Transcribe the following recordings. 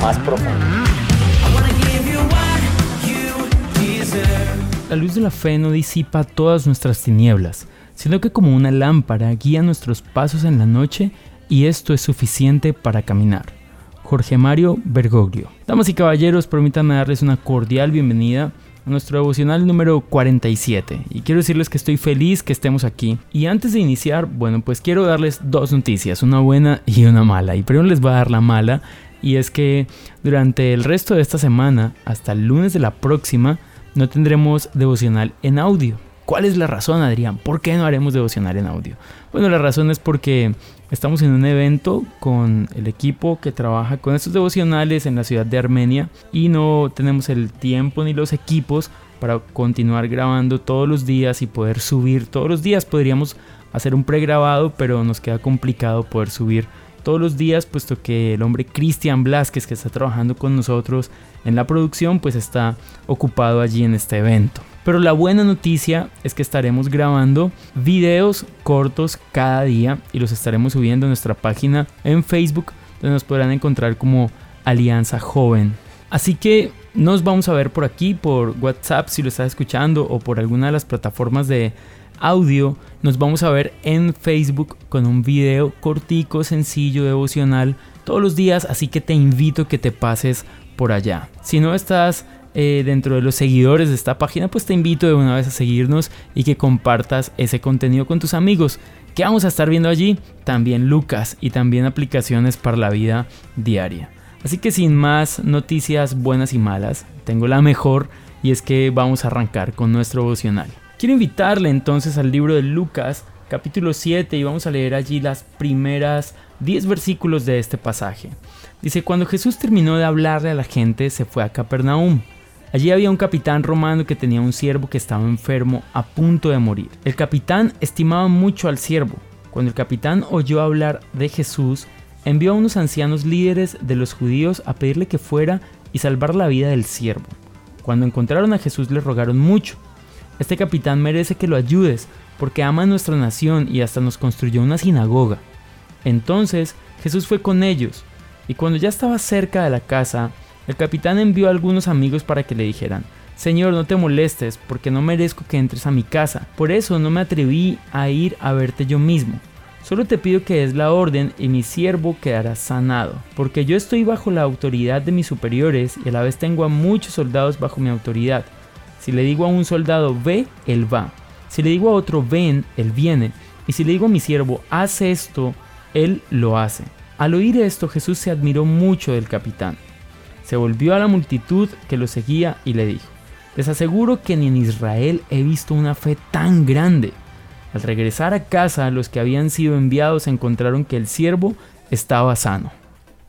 más profundo. La luz de la fe no disipa todas nuestras tinieblas, sino que como una lámpara guía nuestros pasos en la noche y esto es suficiente para caminar. Jorge Mario Bergoglio. Damas y caballeros, permítanme darles una cordial bienvenida a nuestro devocional número 47. Y quiero decirles que estoy feliz que estemos aquí. Y antes de iniciar, bueno, pues quiero darles dos noticias, una buena y una mala. Y primero les voy a dar la mala, y es que durante el resto de esta semana, hasta el lunes de la próxima, no tendremos devocional en audio. ¿Cuál es la razón, Adrián? ¿Por qué no haremos devocional en audio? Bueno, la razón es porque estamos en un evento con el equipo que trabaja con estos devocionales en la ciudad de Armenia y no tenemos el tiempo ni los equipos para continuar grabando todos los días y poder subir todos los días. Podríamos hacer un pregrabado, pero nos queda complicado poder subir todos los días, puesto que el hombre Cristian Blasquez, que está trabajando con nosotros en la producción, pues está ocupado allí en este evento. Pero la buena noticia es que estaremos grabando videos cortos cada día y los estaremos subiendo a nuestra página en Facebook, donde nos podrán encontrar como Alianza Joven. Así que nos vamos a ver por aquí, por WhatsApp si lo estás escuchando o por alguna de las plataformas de audio, nos vamos a ver en Facebook con un video cortico, sencillo, devocional todos los días, así que te invito a que te pases por allá. Si no estás eh, dentro de los seguidores de esta página, pues te invito de una vez a seguirnos y que compartas ese contenido con tus amigos. ¿Qué vamos a estar viendo allí? También Lucas y también aplicaciones para la vida diaria. Así que sin más noticias buenas y malas, tengo la mejor y es que vamos a arrancar con nuestro devocional. Quiero invitarle entonces al libro de Lucas, capítulo 7, y vamos a leer allí las primeras 10 versículos de este pasaje. Dice, cuando Jesús terminó de hablarle a la gente, se fue a Capernaum. Allí había un capitán romano que tenía un siervo que estaba enfermo a punto de morir. El capitán estimaba mucho al siervo. Cuando el capitán oyó hablar de Jesús, envió a unos ancianos líderes de los judíos a pedirle que fuera y salvar la vida del siervo. Cuando encontraron a Jesús le rogaron mucho este capitán merece que lo ayudes, porque ama nuestra nación y hasta nos construyó una sinagoga. Entonces Jesús fue con ellos, y cuando ya estaba cerca de la casa, el capitán envió a algunos amigos para que le dijeran, Señor, no te molestes, porque no merezco que entres a mi casa. Por eso no me atreví a ir a verte yo mismo. Solo te pido que des la orden y mi siervo quedará sanado, porque yo estoy bajo la autoridad de mis superiores y a la vez tengo a muchos soldados bajo mi autoridad. Si le digo a un soldado ve, él va. Si le digo a otro ven, él viene. Y si le digo a mi siervo haz esto, él lo hace. Al oír esto Jesús se admiró mucho del capitán. Se volvió a la multitud que lo seguía y le dijo, les aseguro que ni en Israel he visto una fe tan grande. Al regresar a casa, los que habían sido enviados encontraron que el siervo estaba sano.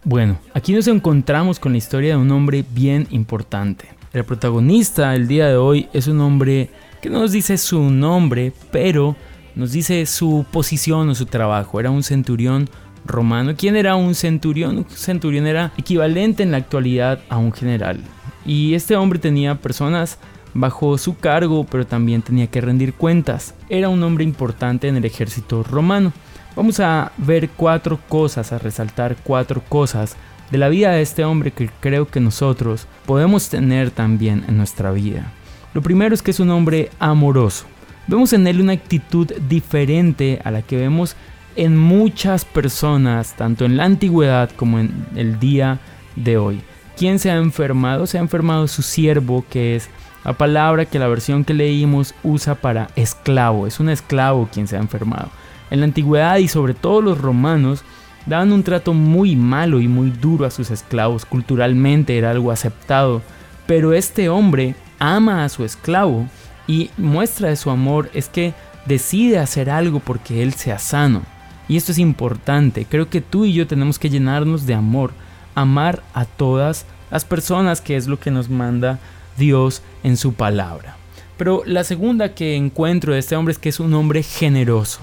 Bueno, aquí nos encontramos con la historia de un hombre bien importante. El protagonista el día de hoy es un hombre que no nos dice su nombre, pero nos dice su posición o su trabajo. Era un centurión romano. ¿Quién era un centurión? Un centurión era equivalente en la actualidad a un general. Y este hombre tenía personas bajo su cargo, pero también tenía que rendir cuentas. Era un hombre importante en el ejército romano. Vamos a ver cuatro cosas, a resaltar cuatro cosas de la vida de este hombre que creo que nosotros podemos tener también en nuestra vida. Lo primero es que es un hombre amoroso. Vemos en él una actitud diferente a la que vemos en muchas personas, tanto en la antigüedad como en el día de hoy. ¿Quién se ha enfermado? Se ha enfermado su siervo, que es la palabra que la versión que leímos usa para esclavo. Es un esclavo quien se ha enfermado. En la antigüedad y sobre todo los romanos daban un trato muy malo y muy duro a sus esclavos, culturalmente era algo aceptado, pero este hombre ama a su esclavo y muestra de su amor es que decide hacer algo porque él sea sano. Y esto es importante, creo que tú y yo tenemos que llenarnos de amor, amar a todas las personas que es lo que nos manda Dios en su palabra. Pero la segunda que encuentro de este hombre es que es un hombre generoso.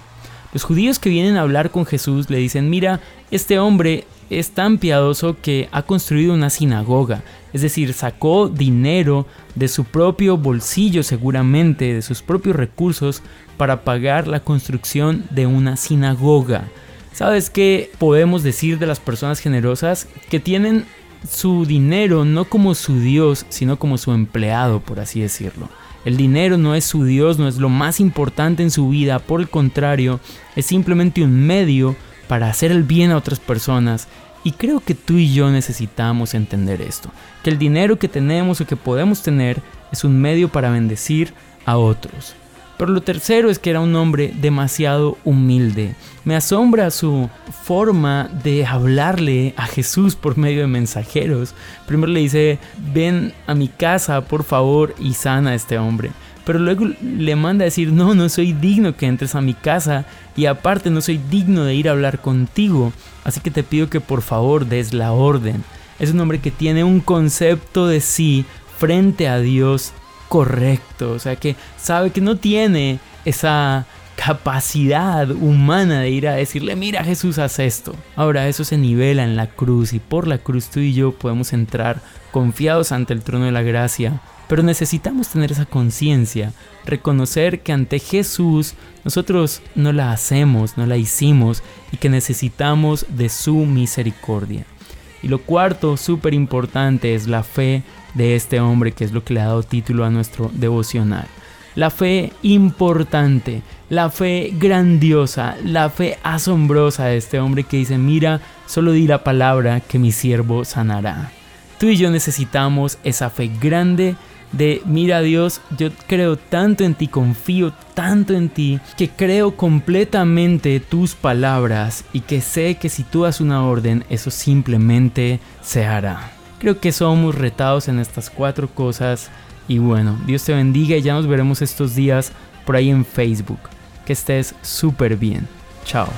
Los judíos que vienen a hablar con Jesús le dicen, mira, este hombre es tan piadoso que ha construido una sinagoga, es decir, sacó dinero de su propio bolsillo seguramente, de sus propios recursos, para pagar la construcción de una sinagoga. ¿Sabes qué podemos decir de las personas generosas? Que tienen su dinero no como su Dios, sino como su empleado, por así decirlo. El dinero no es su Dios, no es lo más importante en su vida, por el contrario, es simplemente un medio para hacer el bien a otras personas. Y creo que tú y yo necesitamos entender esto, que el dinero que tenemos o que podemos tener es un medio para bendecir a otros. Pero lo tercero es que era un hombre demasiado humilde. Me asombra su forma de hablarle a Jesús por medio de mensajeros. Primero le dice, ven a mi casa, por favor, y sana a este hombre. Pero luego le manda a decir, no, no soy digno que entres a mi casa y aparte no soy digno de ir a hablar contigo. Así que te pido que por favor des la orden. Es un hombre que tiene un concepto de sí frente a Dios correcto, o sea que sabe que no tiene esa capacidad humana de ir a decirle, mira Jesús, haz esto. Ahora eso se nivela en la cruz y por la cruz tú y yo podemos entrar confiados ante el trono de la gracia. Pero necesitamos tener esa conciencia, reconocer que ante Jesús nosotros no la hacemos, no la hicimos y que necesitamos de su misericordia. Y lo cuarto, súper importante, es la fe de este hombre, que es lo que le ha dado título a nuestro devocional. La fe importante, la fe grandiosa, la fe asombrosa de este hombre que dice, mira, solo di la palabra que mi siervo sanará. Tú y yo necesitamos esa fe grande de, mira Dios, yo creo tanto en ti, confío tanto en ti, que creo completamente tus palabras y que sé que si tú das una orden, eso simplemente se hará. Creo que somos retados en estas cuatro cosas y bueno, Dios te bendiga y ya nos veremos estos días por ahí en Facebook. Que estés súper bien. Chao.